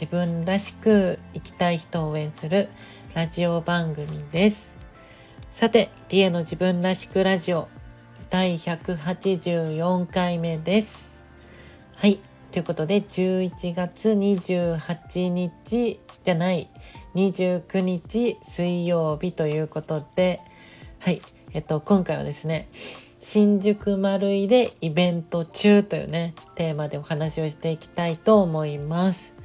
自分らしく生きたい人を応援するラジオ番組です。さて、リエの自分らしくラジオ第184回目です。はい。ということで、11月28日じゃない、29日水曜日ということで、はい。えっと、今回はですね、新宿丸井でイベント中というね、テーマでお話をしていきたいと思います。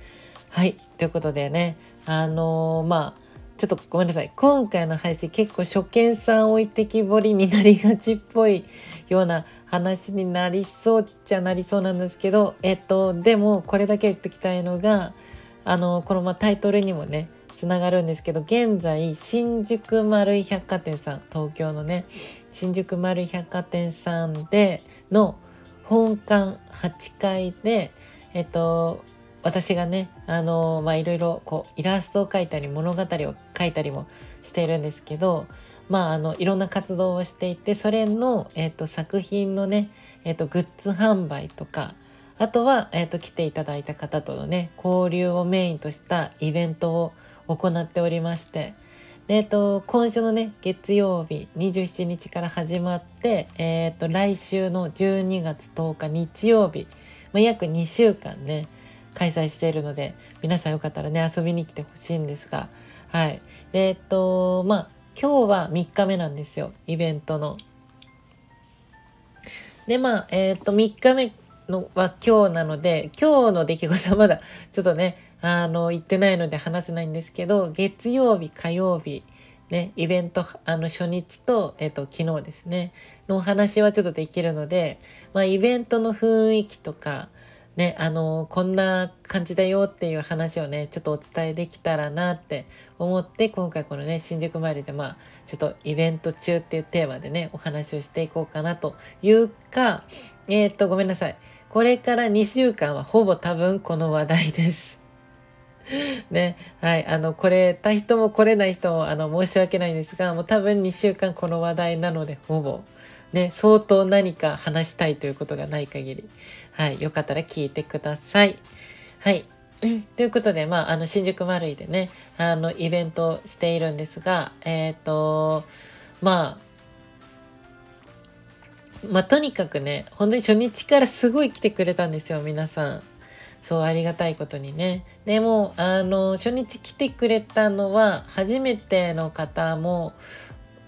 はい。ということでね、あのー、まあ、ちょっとごめんなさい。今回の配信結構初見さん置いてきぼりになりがちっぽいような話になりそうっちゃなりそうなんですけど、えっと、でもこれだけ言ってきたいのが、あの、このまタイトルにもね、つながるんですけど、現在、新宿丸井百貨店さん、東京のね、新宿丸井百貨店さんでの本館8階で、えっと、私がね、あのまあ、いろいろこう、イラストを描いたり、物語を書いたりもしているんですけど、まあ、あの、いろんな活動をしていて、それの、えっ、と、作品のね、えっ、と、グッズ販売とか、あとは、えっ、と、来ていただいた方とのね、交流をメインとしたイベントを行っておりまして、で、えっ、と、今週のね、月曜日27日から始まって、えっ、と、来週の12月10日日曜日、まあ、約2週間ね、開催しているので、皆さんよかったらね、遊びに来てほしいんですが、はい。で、えっと、まあ、今日は3日目なんですよ、イベントの。で、まあ、えっと、3日目のは今日なので、今日の出来事は まだちょっとね、あの、言ってないので話せないんですけど、月曜日、火曜日、ね、イベント、あの、初日と、えっ、と、昨日ですね、のお話はちょっとできるので、まあ、イベントの雰囲気とか、ね、あのこんな感じだよっていう話をね、ちょっとお伝えできたらなって思って、今回このね、新宿参りでまあ、ちょっとイベント中っていうテーマでね、お話をしていこうかなというか、えー、っと、ごめんなさい。これから2週間はほぼ多分この話題です。ね。はい。あの、来れた人も来れない人も、あの、申し訳ないんですが、もう多分2週間この話題なので、ほぼ。ね、相当何か話したいということがない限り。はい。よかったら聞いてください。はい。ということで、まあ、あの、新宿丸井でね、あの、イベントしているんですが、えっ、ー、と、まあ、まあ、とにかくね、本当に初日からすごい来てくれたんですよ、皆さん。そう、ありがたいことにね。でも、あの、初日来てくれたのは、初めての方も、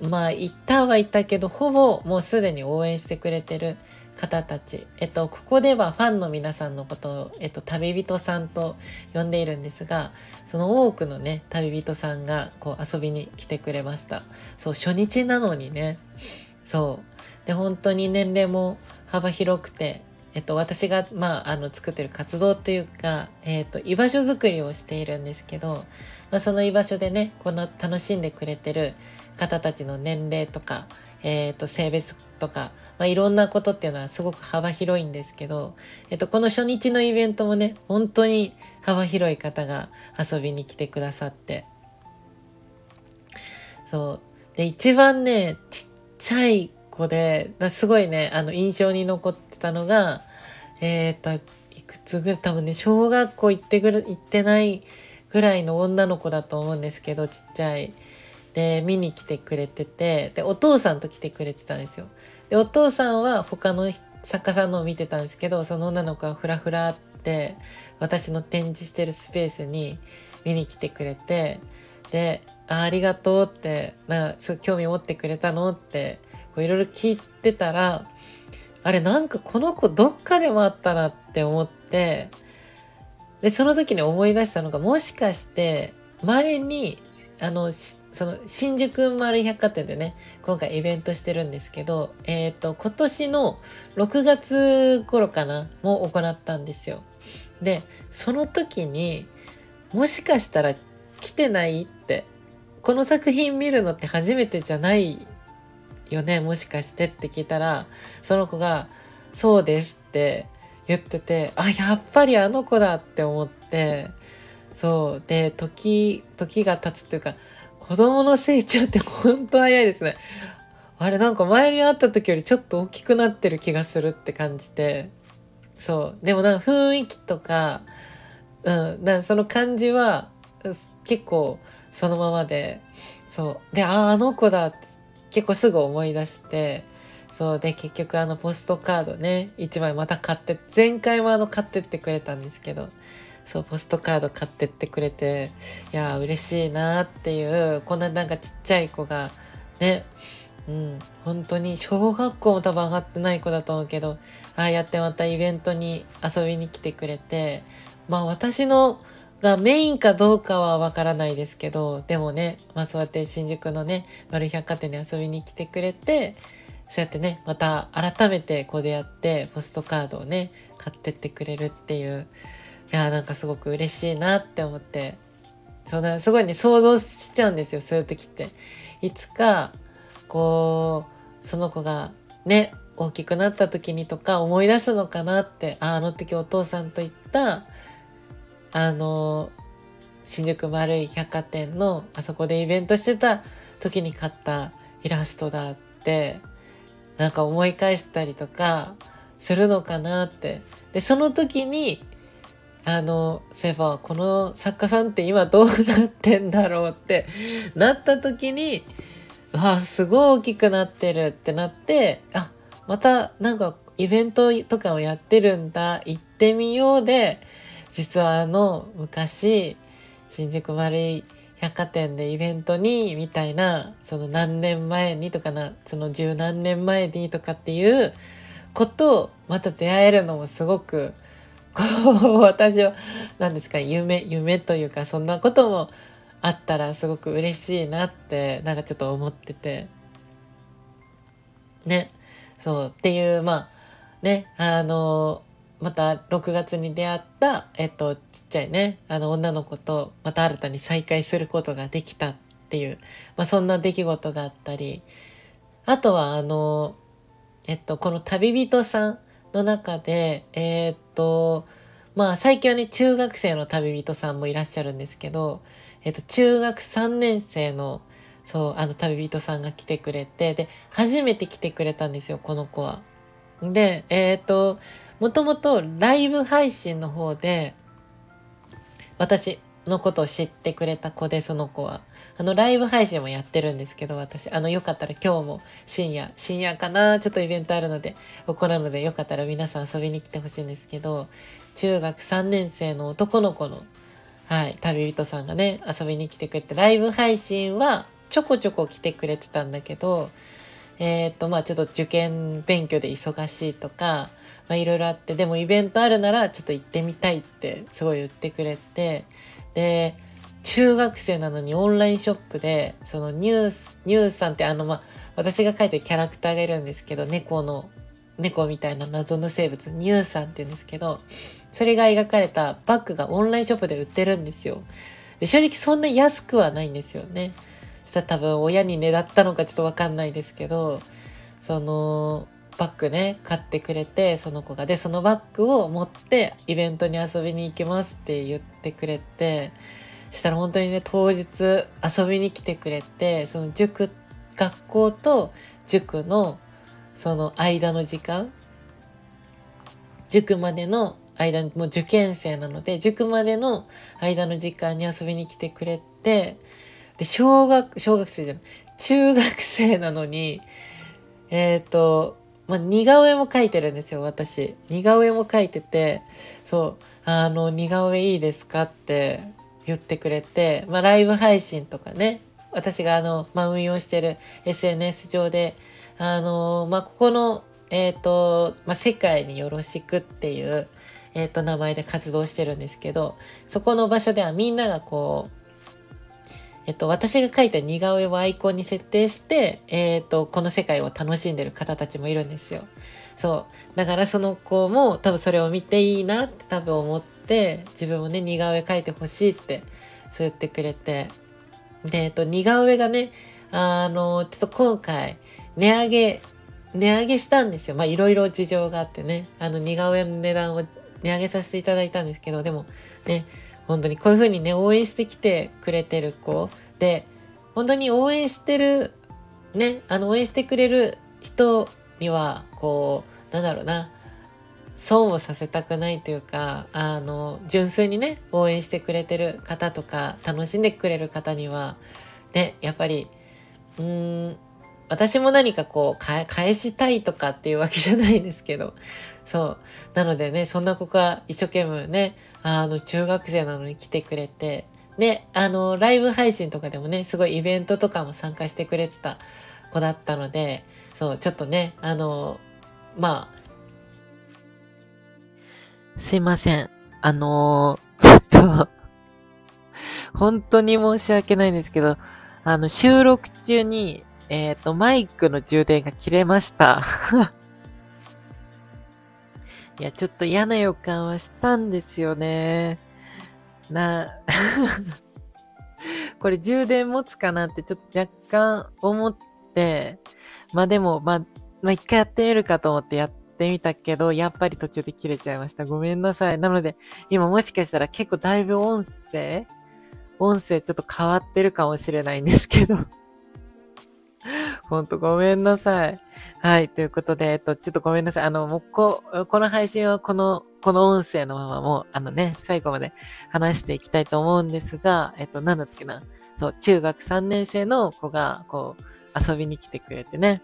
まあ、いたはいたけど、ほぼもうすでに応援してくれてる方たち。えっと、ここではファンの皆さんのことを、えっと、旅人さんと呼んでいるんですが、その多くのね、旅人さんが、こう、遊びに来てくれました。そう、初日なのにね、そう。で、本当に年齢も幅広くて、えっと、私が、まあ、あの、作ってる活動っていうか、えっと、居場所づくりをしているんですけど、まあ、その居場所でね、この楽しんでくれてる方たちの年齢とか、えっ、ー、と、性別とか、まあ、いろんなことっていうのはすごく幅広いんですけど、えっ、ー、と、この初日のイベントもね、本当に幅広い方が遊びに来てくださって。そう。で、一番ね、ちっちゃい子で、すごいね、あの、印象に残ってたのが、えっ、ー、と、いくつぐらい、多分ね、小学校行ってぐる、行ってないぐらいの女の子だと思うんですけど、ちっちゃい。で、見に来てくれてて、で、お父さんと来てくれてたんですよ。で、お父さんは他の作家さんのを見てたんですけど、その女の子がふらふらって、私の展示してるスペースに見に来てくれて、で、あありがとうって、な、すごい興味持ってくれたのって、いろいろ聞いてたら、あれなんかこの子どっかでもあったなって思って、で、その時に思い出したのが、もしかして前にあの、その、新宿丸百貨店でね、今回イベントしてるんですけど、えっ、ー、と、今年の6月頃かな、も行ったんですよ。で、その時に、もしかしたら来てないって。この作品見るのって初めてじゃないよねもしかしてって聞いたら、その子が、そうですって言ってて、あ、やっぱりあの子だって思って、そう。で、時、時が経つっていうか、子供の成長って本当早いですね。あれなんか前に会った時よりちょっと大きくなってる気がするって感じて。そう。でもなんか雰囲気とか、うん、だその感じは結構そのままで、そう。で、ああ、あの子だって結構すぐ思い出して、そうで結局あのポストカードね1枚また買って前回もあの買ってってくれたんですけどそうポストカード買ってってくれていや嬉しいなっていうこんななんかちっちゃい子がねうん本当に小学校も多分上がってない子だと思うけどああやってまたイベントに遊びに来てくれてまあ私のがメインかどうかはわからないですけどでもねまあそうやって新宿のね丸百貨店に遊びに来てくれてそうやってね、また改めてこう出会ってポストカードをね、買ってってくれるっていう、いやなんかすごく嬉しいなって思って、そうだ、すごいね、想像しちゃうんですよ、そういう時って。いつか、こう、その子がね、大きくなった時にとか思い出すのかなって、あ、あの時お父さんと行った、あの、新宿丸い百貨店のあそこでイベントしてた時に買ったイラストだってなんか思い返したりとかするのかなって。で、その時に、あの、そういえば、この作家さんって今どうなってんだろうって なった時に、わあ、すごい大きくなってるってなって、あ、またなんかイベントとかをやってるんだ、行ってみようで、実はあの、昔、新宿丸い百貨店でイベントにみたいなその何年前にとかなその十何年前にとかっていうことをまた出会えるのもすごくこう私は何ですか夢夢というかそんなこともあったらすごく嬉しいなってなんかちょっと思ってて。ね。そうっていうまあねあのまた6月に出会った、えっと、ちっちゃいね、あの女の子とまた新たに再会することができたっていう、まあそんな出来事があったり、あとはあの、えっと、この旅人さんの中で、えー、っと、まあ最近はね、中学生の旅人さんもいらっしゃるんですけど、えっと、中学3年生の、そう、あの旅人さんが来てくれて、で、初めて来てくれたんですよ、この子は。で、えっと、もともとライブ配信の方で、私のことを知ってくれた子で、その子は。あの、ライブ配信もやってるんですけど、私、あの、よかったら今日も深夜、深夜かなちょっとイベントあるので、行うので、よかったら皆さん遊びに来てほしいんですけど、中学3年生の男の子の、はい、旅人さんがね、遊びに来てくれて、ライブ配信はちょこちょこ来てくれてたんだけど、えっ、と、まあちょっと受験勉強で忙しいとか、まあいろいろあって、でもイベントあるならちょっと行ってみたいってすごい言ってくれて、で、中学生なのにオンラインショップで、そのニュース、ニュースさんってあの、ま私が書いてるキャラクターがいるんですけど、猫の、猫みたいな謎の生物、ニュースさんって言うんですけど、それが描かれたバッグがオンラインショップで売ってるんですよ。で正直そんな安くはないんですよね。そしたら多分親にねだったのかちょっとわかんないですけど、その、バッグね、買ってくれて、その子が。で、そのバッグを持ってイベントに遊びに行きますって言ってくれて、したら本当にね、当日遊びに来てくれて、その塾、学校と塾のその間の時間、塾までの間、もう受験生なので、塾までの間の時間に遊びに来てくれて、で、小学、小学生じゃない、中学生なのに、えっ、ー、と、まあ、似顔絵も描いてるんですよ、私。似顔絵も描いてて、そう、あの、似顔絵いいですかって言ってくれて、まあ、ライブ配信とかね、私があの、まあ、運用してる SNS 上で、あの、まあ、ここの、えっ、ー、と、まあ、世界によろしくっていう、えっ、ー、と、名前で活動してるんですけど、そこの場所ではみんながこう、えっと、私が描いた似顔絵をアイコンに設定して、えっと、この世界を楽しんでる方たちもいるんですよ。そう。だからその子も多分それを見ていいなって多分思って、自分もね、似顔絵描いてほしいって、そう言ってくれて。で、えっと、似顔絵がね、あの、ちょっと今回、値上げ、値上げしたんですよ。まあ、いろいろ事情があってね。あの、似顔絵の値段を値上げさせていただいたんですけど、でも、ね、本当にこういう風にね、応援してきてくれてる子で、本当に応援してる、ね、あの、応援してくれる人には、こう、なんだろうな、損をさせたくないというか、あの、純粋にね、応援してくれてる方とか、楽しんでくれる方には、ね、やっぱり、うーん、私も何かこう、返したいとかっていうわけじゃないんですけど、そう。なのでね、そんな子が一生懸命ね、あの、中学生なのに来てくれて、ね、あの、ライブ配信とかでもね、すごいイベントとかも参加してくれてた子だったので、そう、ちょっとね、あの、まあ、すいません。あの、ちょっと本当に申し訳ないんですけど、あの、収録中に、えっ、ー、と、マイクの充電が切れましたいや、ちょっと嫌な予感はしたんですよね。な、これ充電持つかなってちょっと若干思って、まあでも、まあ、まあ一回やってみるかと思ってやってみたけど、やっぱり途中で切れちゃいました。ごめんなさい。なので、今もしかしたら結構だいぶ音声音声ちょっと変わってるかもしれないんですけどほんとごめんなさい。はい。ということで、えっと、ちょっとごめんなさい。あの、もうこ、この配信はこの、この音声のままもう、あのね、最後まで話していきたいと思うんですが、えっと、なんだっけな。そう、中学3年生の子が、こう、遊びに来てくれてね。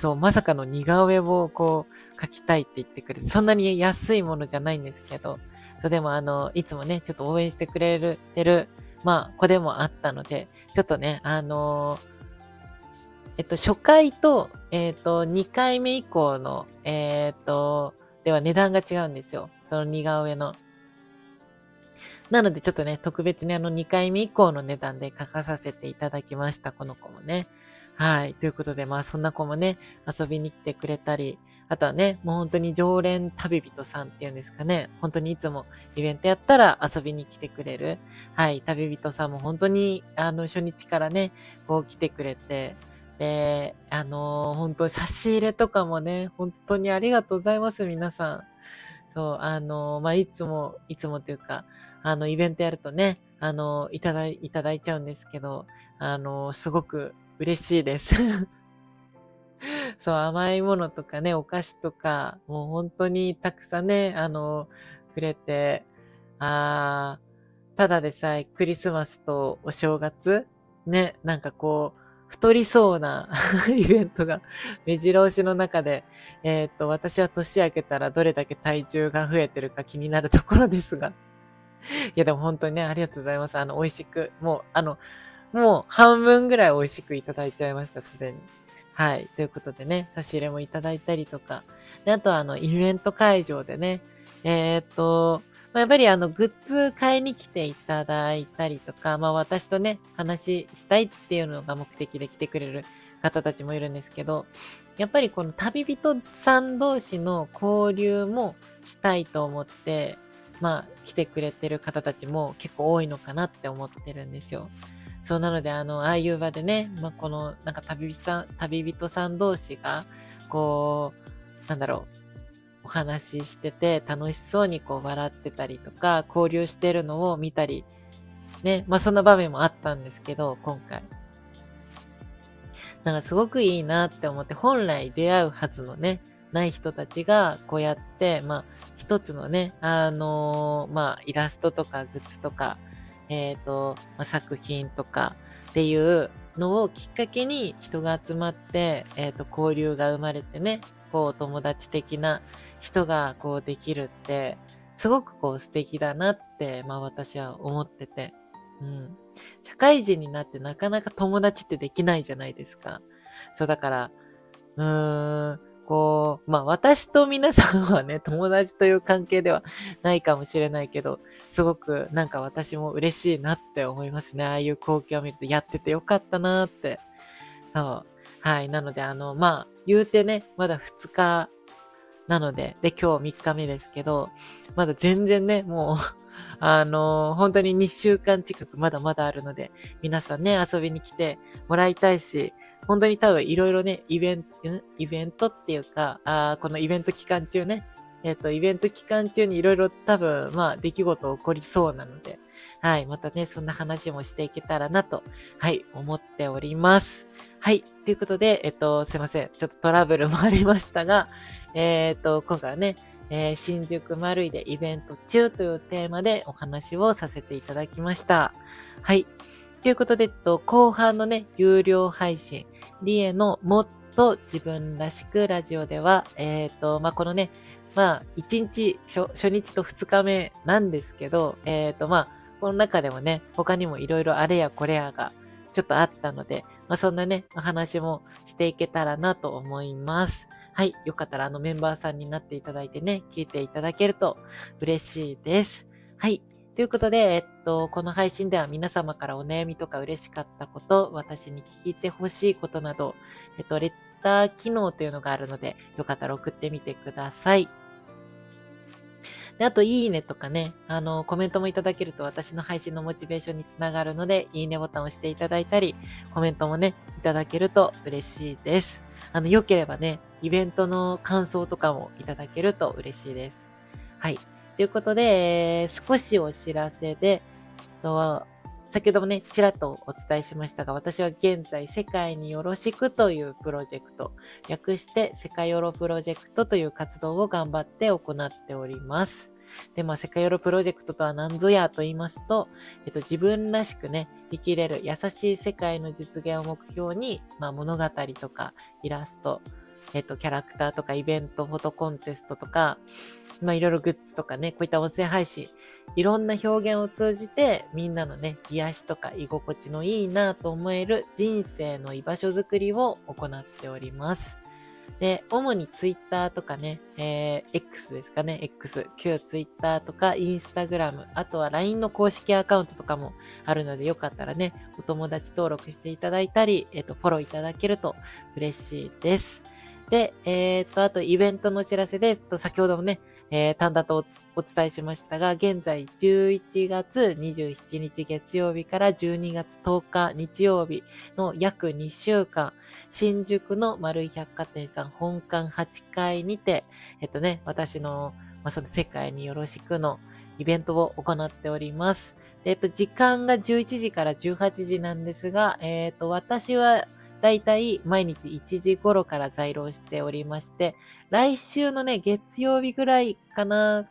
そう、まさかの似顔絵をこう、描きたいって言ってくれて、そんなに安いものじゃないんですけど、そう、でもあの、いつもね、ちょっと応援してくれてる、まあ、子でもあったので、ちょっとね、あのーえっと、初回と、えっと、2回目以降の、えっと、では値段が違うんですよ。その似顔絵の。なのでちょっとね、特別にあの2回目以降の値段で書かさせていただきました。この子もね。はい。ということで、まあそんな子もね、遊びに来てくれたり、あとはね、もう本当に常連旅人さんっていうんですかね。本当にいつもイベントやったら遊びに来てくれる。はい。旅人さんも本当に、あの、初日からね、こう来てくれて、で、あのー、本当差し入れとかもね、本当にありがとうございます、皆さん。そう、あのー、まあ、いつも、いつもというか、あの、イベントやるとね、あのー、いただい、いただいちゃうんですけど、あのすごく嬉しいです。そう、甘いものとかね、お菓子とか、もう本当にたくさんね、あのくれて、あー、ただでさえクリスマスとお正月、ね、なんかこう、太りそうな イベントが目白押しの中で、えっ、と、私は年明けたらどれだけ体重が増えてるか気になるところですが。いや、でも本当にね、ありがとうございます。あの、美味しく、もう、あの、もう半分ぐらい美味しくいただいちゃいました、すでに。はい。ということでね、差し入れもいただいたりとか。で、あとはあの、イベント会場でね、えっ、と、まあ、やっぱりあの、グッズ買いに来ていただいたりとか、まあ私とね、話したいっていうのが目的で来てくれる方たちもいるんですけど、やっぱりこの旅人さん同士の交流もしたいと思って、まあ来てくれてる方たちも結構多いのかなって思ってるんですよ。そうなので、あの、ああいう場でね、まあこのなんか旅人さん、旅人さん同士が、こう、なんだろう、お話ししてて楽しそうにこう笑ってたりとか交流してるのを見たりね、まあそんな場面もあったんですけど、今回。なんかすごくいいなって思って、本来出会うはずのね、ない人たちがこうやって、まあ一つのね、あのー、まあイラストとかグッズとか、えっ、ー、と、まあ、作品とかっていうのをきっかけに人が集まって、えっ、ー、と、交流が生まれてね、こう友達的な人がこうできるって、すごくこう素敵だなって、まあ私は思ってて。うん。社会人になってなかなか友達ってできないじゃないですか。そうだから、うーん、こう、まあ私と皆さんはね、友達という関係ではないかもしれないけど、すごくなんか私も嬉しいなって思いますね。ああいう光景を見るとやっててよかったなって。そう。はい。なので、あの、まあ、言うてね、まだ2日なので、で、今日3日目ですけど、まだ全然ね、もう あのー、本当に2週間近くまだまだあるので、皆さんね、遊びに来てもらいたいし、本当に多分いろいろね、イベント、イベントっていうか、あこのイベント期間中ね、えっ、と、イベント期間中にいろいろ多分、まあ、出来事起こりそうなので、はい、またね、そんな話もしていけたらなと、はい、思っております。はい、ということで、えっと、すいません。ちょっとトラブルもありましたが、えー、っと、今回はね、えー、新宿丸井でイベント中というテーマでお話をさせていただきました。はい。ということで、えっと、後半のね、有料配信、リエのもっと自分らしくラジオでは、えっ、と、まあ、このね、まあ、1日初、初日と2日目なんですけど、えっ、と、まあ、この中でもね、他にもいろいろあれやこれやがちょっとあったので、まあ、そんなね、お話もしていけたらなと思います。はい。よかったらあのメンバーさんになっていただいてね、聞いていただけると嬉しいです。はい。ということで、えっと、この配信では皆様からお悩みとか嬉しかったこと、私に聞いてほしいことなど、えっと、レッター機能というのがあるので、よかったら送ってみてください。で、あと、いいねとかね、あの、コメントもいただけると私の配信のモチベーションにつながるので、いいねボタンを押していただいたり、コメントもね、いただけると嬉しいです。あの、良ければね、イベントの感想とかもいただけると嬉しいです。はい。ということで、えー少しお知らせで、先ほどもね、ちらっとお伝えしましたが、私は現在、世界によろしくというプロジェクト、略して世界ヨロプロジェクトという活動を頑張って行っております。で、まあ、世界ヨロプロジェクトとは何ぞやと言いますと、えっと、自分らしくね、生きれる優しい世界の実現を目標に、まあ、物語とかイラスト、えっと、キャラクターとかイベント、フォトコンテストとか、まあ、いろいろグッズとかね、こういった音声配信、いろんな表現を通じて、みんなのね、癒しとか居心地のいいなと思える人生の居場所づくりを行っております。で、主にツイッターとかね、えー、X ですかね、X、旧ツイッターとかインスタグラム、あとは LINE の公式アカウントとかもあるので、よかったらね、お友達登録していただいたり、えっ、ー、と、フォローいただけると嬉しいです。で、えっ、ー、と、あとイベントのお知らせで、と、先ほどもね、えー、単だとお伝えしましたが、現在11月27日月曜日から12月10日日曜日の約2週間、新宿の丸井百貨店さん本館8階にて、えっとね、私の、まあ、その世界によろしくのイベントを行っております。えっと、時間が11時から18時なんですが、えっと、私はだいたい毎日1時頃から在廊しておりまして、来週のね、月曜日ぐらいかな、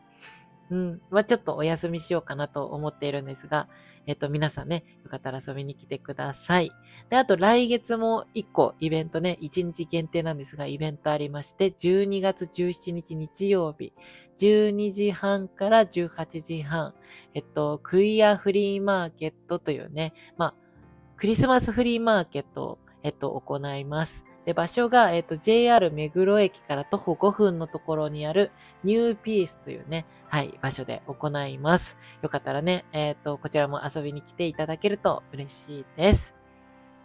うん、はちょっとお休みしようかなと思っているんですが、えっと、皆さんね、よかったら遊びに来てください。で、あと来月も1個イベントね、1日限定なんですが、イベントありまして、12月17日日曜日、12時半から18時半、えっと、クイアフリーマーケットというね、まあ、クリスマスフリーマーケットえっと、行います。で、場所が、えっと、JR 目黒駅から徒歩5分のところにあるニューピースというね、はい、場所で行います。よかったらね、えっと、こちらも遊びに来ていただけると嬉しいです。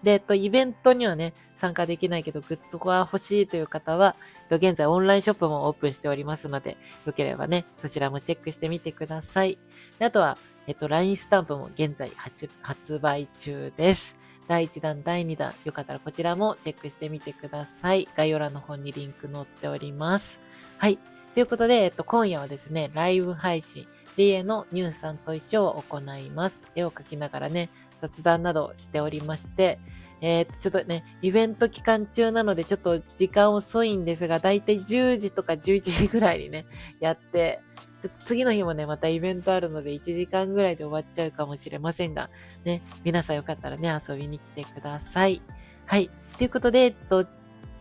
で、えっと、イベントにはね、参加できないけど、グッズが欲しいという方は、えっと、現在オンラインショップもオープンしておりますので、よければね、そちらもチェックしてみてください。であとは、えっと、LINE スタンプも現在発売中です。第1弾、第2弾、よかったらこちらもチェックしてみてください。概要欄の方にリンク載っております。はい。ということで、えっと、今夜はですね、ライブ配信、リエのニューさんと一緒を行います。絵を描きながらね、雑談などしておりまして、えー、ちょっとね、イベント期間中なのでちょっと時間遅いんですが、だいたい10時とか11時ぐらいにね、やって、ちょっと次の日もね、またイベントあるので1時間ぐらいで終わっちゃうかもしれませんが、ね、皆さんよかったらね、遊びに来てください。はい。ということで、えっと、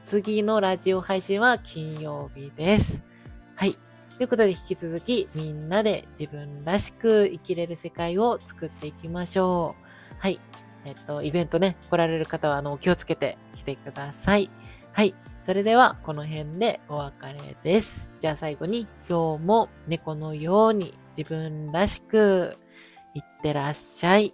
次のラジオ配信は金曜日です。はい。ということで、引き続きみんなで自分らしく生きれる世界を作っていきましょう。はい。えっと、イベントね、来られる方は、あの、気をつけて来てください。はい。それでは、この辺でお別れです。じゃあ最後に、今日も猫のように自分らしくいってらっしゃい。